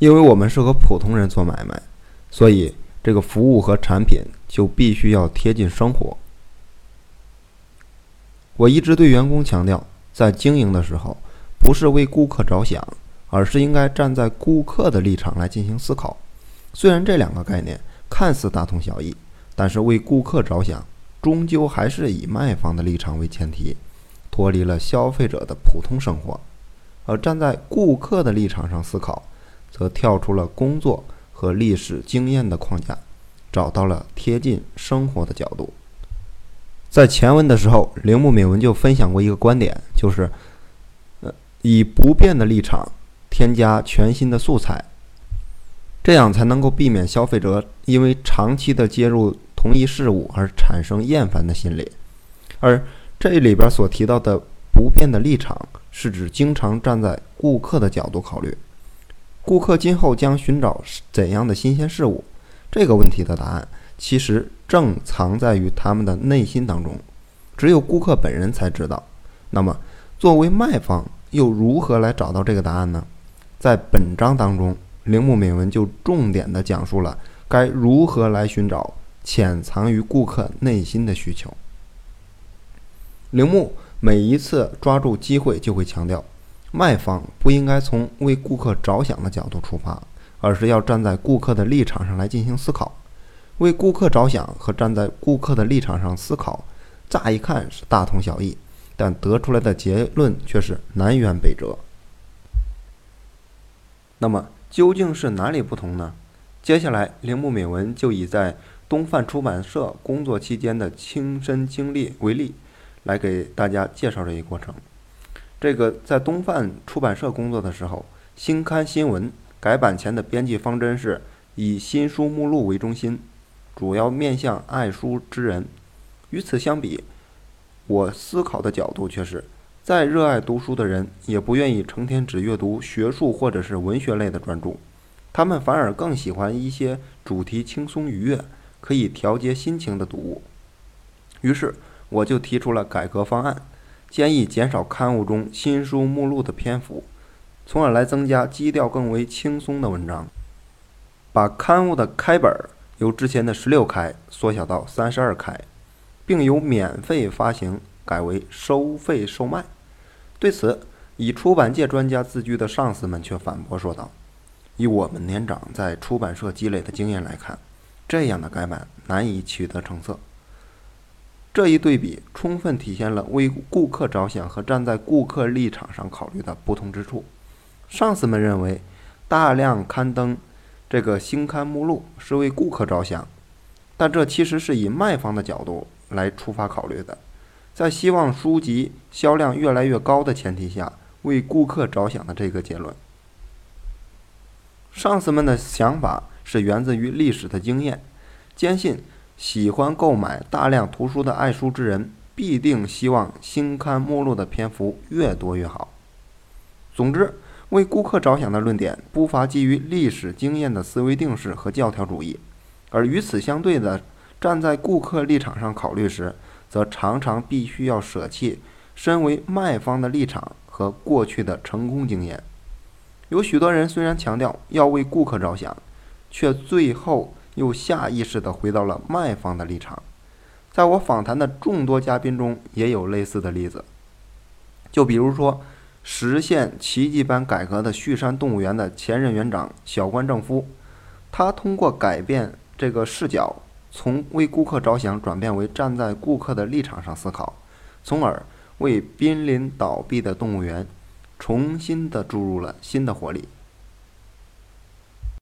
因为我们是和普通人做买卖，所以这个服务和产品就必须要贴近生活。我一直对员工强调，在经营的时候，不是为顾客着想，而是应该站在顾客的立场来进行思考。虽然这两个概念看似大同小异，但是为顾客着想，终究还是以卖方的立场为前提，脱离了消费者的普通生活，而站在顾客的立场上思考。则跳出了工作和历史经验的框架，找到了贴近生活的角度。在前文的时候，铃木敏文就分享过一个观点，就是，呃，以不变的立场添加全新的素材，这样才能够避免消费者因为长期的接入同一事物而产生厌烦的心理。而这里边所提到的不变的立场，是指经常站在顾客的角度考虑。顾客今后将寻找怎样的新鲜事物？这个问题的答案其实正藏在于他们的内心当中，只有顾客本人才知道。那么，作为卖方又如何来找到这个答案呢？在本章当中，铃木敏文就重点的讲述了该如何来寻找潜藏于顾客内心的需求。铃木每一次抓住机会就会强调。卖方不应该从为顾客着想的角度出发，而是要站在顾客的立场上来进行思考。为顾客着想和站在顾客的立场上思考，乍一看是大同小异，但得出来的结论却是南辕北辙。那么究竟是哪里不同呢？接下来，铃木敏文就以在东贩出版社工作期间的亲身经历为例，来给大家介绍这一过程。这个在东范出版社工作的时候，新刊新闻改版前的编辑方针是以新书目录为中心，主要面向爱书之人。与此相比，我思考的角度却是，再热爱读书的人也不愿意成天只阅读学术或者是文学类的专著，他们反而更喜欢一些主题轻松愉悦、可以调节心情的读物。于是，我就提出了改革方案。建议减少刊物中新书目录的篇幅，从而来增加基调更为轻松的文章。把刊物的开本由之前的十六开缩小到三十二开，并由免费发行改为收费售卖。对此，以出版界专家自居的上司们却反驳说道：“以我们年长在出版社积累的经验来看，这样的改版难以取得成色。”这一对比充分体现了为顾客着想和站在顾客立场上考虑的不同之处。上司们认为，大量刊登这个新刊目录是为顾客着想，但这其实是以卖方的角度来出发考虑的，在希望书籍销量越来越高的前提下，为顾客着想的这个结论。上司们的想法是源自于历史的经验，坚信。喜欢购买大量图书的爱书之人，必定希望新刊目录的篇幅越多越好。总之，为顾客着想的论点不乏基于历史经验的思维定式和教条主义，而与此相对的，站在顾客立场上考虑时，则常常必须要舍弃身为卖方的立场和过去的成功经验。有许多人虽然强调要为顾客着想，却最后。又下意识地回到了卖方的立场，在我访谈的众多嘉宾中，也有类似的例子。就比如说，实现奇迹般改革的旭山动物园的前任园长小关正夫，他通过改变这个视角，从为顾客着想转变为站在顾客的立场上思考，从而为濒临倒闭的动物园重新的注入了新的活力。